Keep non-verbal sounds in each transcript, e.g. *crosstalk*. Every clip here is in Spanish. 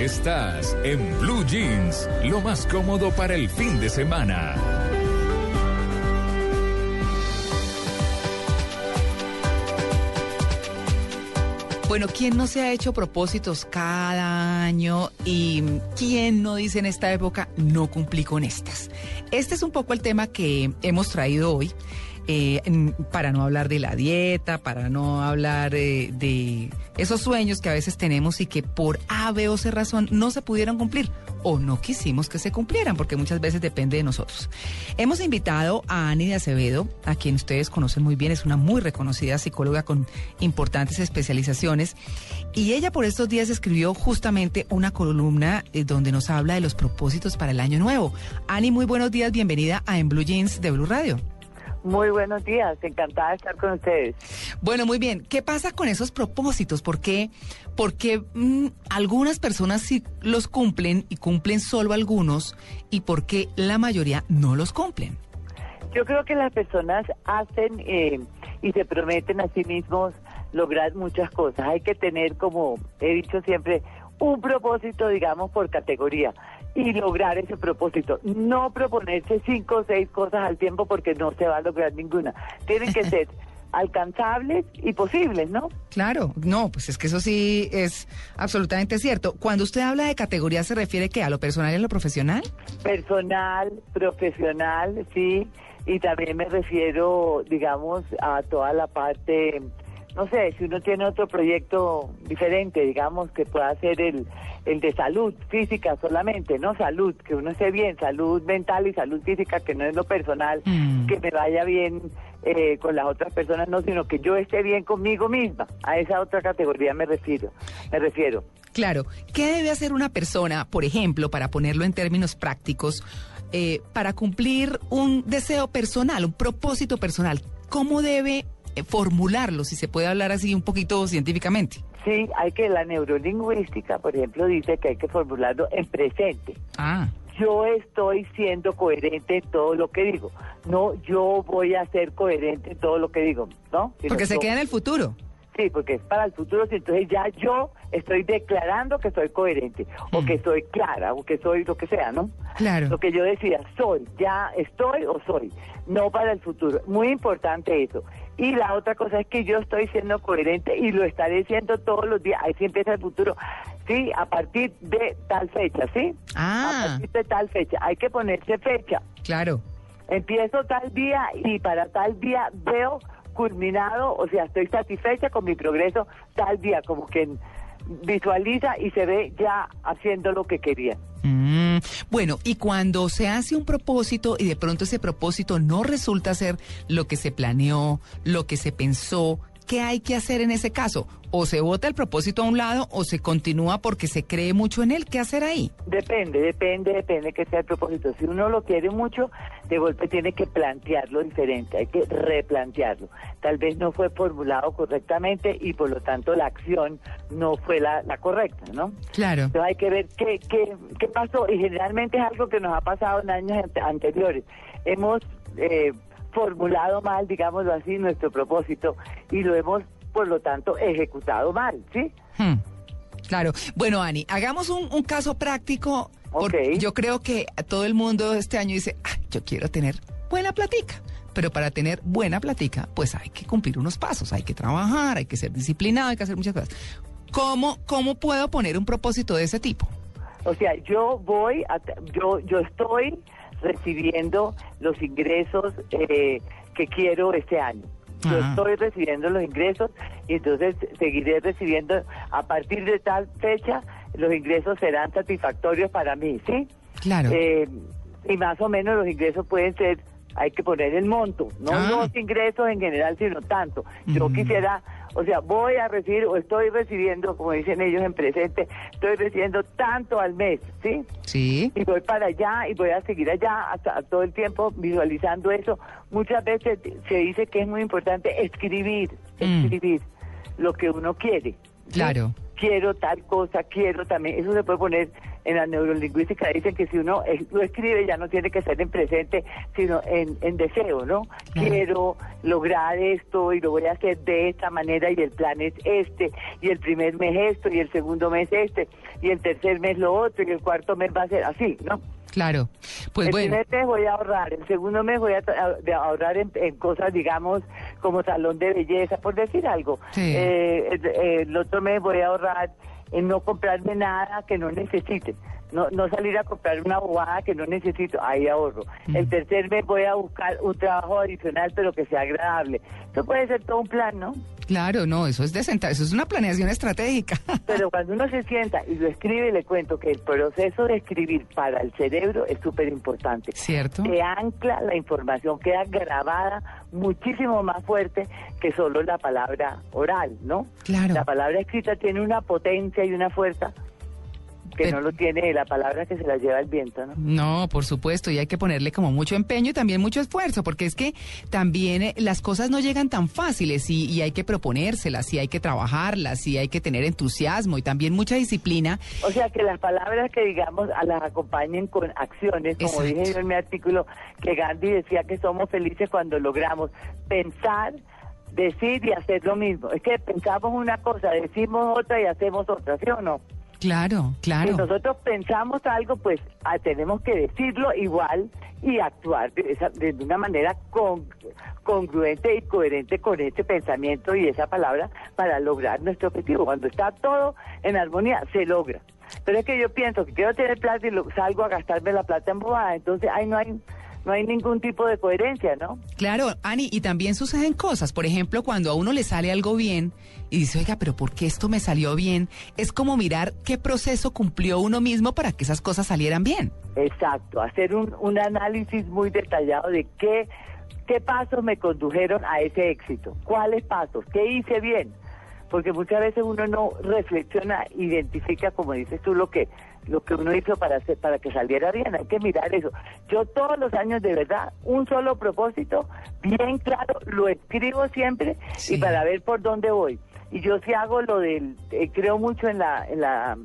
Estás en Blue Jeans, lo más cómodo para el fin de semana. Bueno, ¿quién no se ha hecho propósitos cada año y quién no dice en esta época no cumplí con estas? Este es un poco el tema que hemos traído hoy. Eh, para no hablar de la dieta, para no hablar eh, de esos sueños que a veces tenemos y que por A, B o C razón no se pudieron cumplir o no quisimos que se cumplieran, porque muchas veces depende de nosotros. Hemos invitado a Ani de Acevedo, a quien ustedes conocen muy bien, es una muy reconocida psicóloga con importantes especializaciones, y ella por estos días escribió justamente una columna eh, donde nos habla de los propósitos para el año nuevo. Ani, muy buenos días, bienvenida a En Blue Jeans de Blue Radio. Muy buenos días, encantada de estar con ustedes. Bueno, muy bien. ¿Qué pasa con esos propósitos? ¿Por qué, porque, mm, algunas personas sí los cumplen y cumplen solo algunos y por qué la mayoría no los cumplen? Yo creo que las personas hacen eh, y se prometen a sí mismos lograr muchas cosas. Hay que tener, como he dicho siempre, un propósito, digamos, por categoría y lograr ese propósito. No proponerse cinco o seis cosas al tiempo porque no se va a lograr ninguna. Tienen que *laughs* ser alcanzables y posibles, ¿no? Claro, no, pues es que eso sí es absolutamente cierto. Cuando usted habla de categoría, ¿se refiere que a lo personal y a lo profesional? Personal, profesional, sí, y también me refiero, digamos, a toda la parte no sé, si uno tiene otro proyecto diferente, digamos, que pueda ser el, el de salud física solamente, ¿no? Salud, que uno esté bien, salud mental y salud física, que no es lo personal, Mm. que me vaya bien eh, con las otras personas, no, sino que yo esté bien conmigo misma. A esa otra categoría me refiero, me refiero. Claro. ¿Qué debe hacer una persona, por ejemplo, para ponerlo en términos prácticos, eh, para cumplir un deseo personal, un propósito personal? ¿Cómo debe formularlo, si se puede hablar así un poquito científicamente? Sí, hay que, la neurolingüística, por ejemplo, dice que hay que formularlo en presente. Ah, yo estoy siendo coherente en todo lo que digo. No, yo voy a ser coherente en todo lo que digo, ¿no? Porque se yo- queda en el futuro. Sí, porque es para el futuro, si entonces ya yo estoy declarando que soy coherente, o Mm. que soy clara, o que soy lo que sea, ¿no? Claro. Lo que yo decía, soy, ya estoy o soy, no para el futuro. Muy importante eso. Y la otra cosa es que yo estoy siendo coherente y lo estaré siendo todos los días. Ahí sí empieza el futuro. Sí, a partir de tal fecha, ¿sí? Ah. A partir de tal fecha. Hay que ponerse fecha. Claro. Empiezo tal día y para tal día veo culminado, o sea, estoy satisfecha con mi progreso tal día, como que visualiza y se ve ya haciendo lo que quería. Mm, bueno, y cuando se hace un propósito y de pronto ese propósito no resulta ser lo que se planeó, lo que se pensó, ¿qué hay que hacer en ese caso? O se vota el propósito a un lado o se continúa porque se cree mucho en él. ¿Qué hacer ahí? Depende, depende, depende que sea el propósito. Si uno lo quiere mucho, de golpe tiene que plantearlo diferente, hay que replantearlo. Tal vez no fue formulado correctamente y por lo tanto la acción no fue la, la correcta, ¿no? Claro. Entonces hay que ver qué, qué, qué pasó y generalmente es algo que nos ha pasado en años ante- anteriores. Hemos eh, formulado mal, digámoslo así, nuestro propósito y lo hemos, por lo tanto, ejecutado mal, ¿sí? Hmm, Claro. Bueno, Ani, hagamos un, un caso práctico. porque Ok. Yo creo que todo el mundo este año dice, "Ah, yo quiero tener buena platica. Pero para tener buena platica, pues hay que cumplir unos pasos, hay que trabajar, hay que ser disciplinado, hay que hacer muchas cosas. ¿Cómo, cómo puedo poner un propósito de ese tipo? O sea, yo voy, a, yo, yo estoy recibiendo los ingresos eh, que quiero este año. Yo estoy recibiendo los ingresos y entonces seguiré recibiendo a partir de tal fecha los ingresos serán satisfactorios para mí, ¿sí? Claro. Eh, y más o menos los ingresos pueden ser, hay que poner el monto, no Ah. los ingresos en general, sino tanto. Yo Mm. quisiera, o sea, voy a recibir o estoy recibiendo, como dicen ellos en presente, estoy recibiendo tanto al mes, ¿sí? sí. Y voy para allá y voy a seguir allá hasta todo el tiempo visualizando eso. Muchas veces se dice que es muy importante escribir, Mm. escribir lo que uno quiere. ¿sí? Claro. Quiero tal cosa, quiero también, eso se puede poner en la neurolingüística, dicen que si uno lo escribe ya no tiene que ser en presente, sino en, en deseo, ¿no? Quiero lograr esto y lo voy a hacer de esta manera y el plan es este, y el primer mes esto, y el segundo mes este, y el tercer mes lo otro, y el cuarto mes va a ser así, ¿no? Claro, pues el bueno. primer mes voy a ahorrar, el segundo mes voy a, ahorrar en, cosas, digamos, como salón de belleza, por decir algo. Eh, el, otro mes voy a ahorrar en no comprarme nada que no necesite. No, no salir a comprar una bobada que no necesito, ahí ahorro. El tercer mes voy a buscar un trabajo adicional, pero que sea agradable. Eso puede ser todo un plan, ¿no? Claro, no, eso es de eso es una planeación estratégica. *laughs* Pero cuando uno se sienta y lo escribe, le cuento que el proceso de escribir para el cerebro es súper importante. Cierto. Que ancla la información, queda grabada muchísimo más fuerte que solo la palabra oral, ¿no? Claro. La palabra escrita tiene una potencia y una fuerza que no lo tiene la palabra que se la lleva el viento, ¿no? No, por supuesto, y hay que ponerle como mucho empeño y también mucho esfuerzo, porque es que también eh, las cosas no llegan tan fáciles y, hay que proponérselas y hay que trabajarlas y hay que tener entusiasmo y también mucha disciplina. O sea, que las palabras que digamos las acompañen con acciones, como dije yo en mi artículo, que Gandhi decía que somos felices cuando logramos pensar decir y hacer lo mismo. Es que pensamos una cosa, decimos otra y hacemos otra, ¿sí o no? Claro, claro. Si nosotros pensamos algo, pues ah, tenemos que decirlo igual y actuar de, esa, de una manera congruente y coherente con ese pensamiento y esa palabra para lograr nuestro objetivo. Cuando está todo en armonía, se logra. Pero es que yo pienso que quiero tener plata y salgo a gastarme la plata en bobada, entonces ahí no hay no hay ningún tipo de coherencia, ¿no? Claro, Ani, y también suceden cosas. Por ejemplo, cuando a uno le sale algo bien y dice, oiga, pero ¿por qué esto me salió bien? Es como mirar qué proceso cumplió uno mismo para que esas cosas salieran bien. Exacto, hacer un, un análisis muy detallado de qué, qué pasos me condujeron a ese éxito, cuáles pasos, qué hice bien porque muchas veces uno no reflexiona, identifica, como dices tú, lo que lo que uno hizo para hacer, para que saliera bien. Hay que mirar eso. Yo todos los años de verdad un solo propósito, bien claro, lo escribo siempre y para ver por dónde voy. Y yo sí hago lo del, eh, creo mucho en la, en la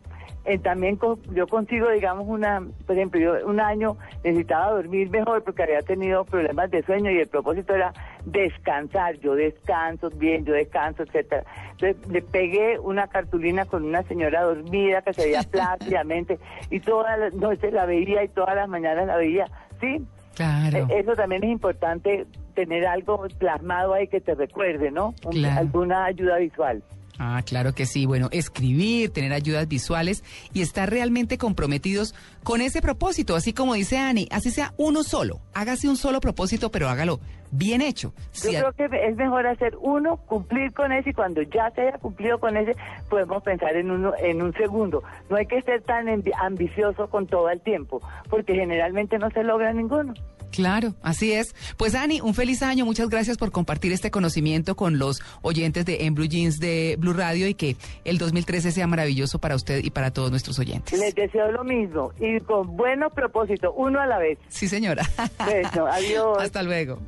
eh, también yo consigo, digamos, una, por ejemplo, yo un año necesitaba dormir mejor porque había tenido problemas de sueño y el propósito era descansar. Yo descanso bien, yo descanso, etcétera. Entonces le pegué una cartulina con una señora dormida que se veía *laughs* plácidamente y todas las noches la veía y todas las mañanas la veía. Sí, Claro. E, eso también es importante tener algo plasmado ahí que te recuerde, ¿no? Alguna ayuda visual. Ah, claro que sí. Bueno, escribir, tener ayudas visuales y estar realmente comprometidos con ese propósito, así como dice Ani, así sea uno solo. Hágase un solo propósito, pero hágalo bien hecho. Yo creo que es mejor hacer uno, cumplir con ese y cuando ya se haya cumplido con ese, podemos pensar en uno en un segundo. No hay que ser tan ambicioso con todo el tiempo, porque generalmente no se logra ninguno. Claro, así es. Pues Ani, un feliz año. Muchas gracias por compartir este conocimiento con los oyentes de En Blue Jeans de Blue Radio y que el 2013 sea maravilloso para usted y para todos nuestros oyentes. Les deseo lo mismo y con buenos propósitos, uno a la vez. Sí, señora. *laughs* Adiós. Hasta luego.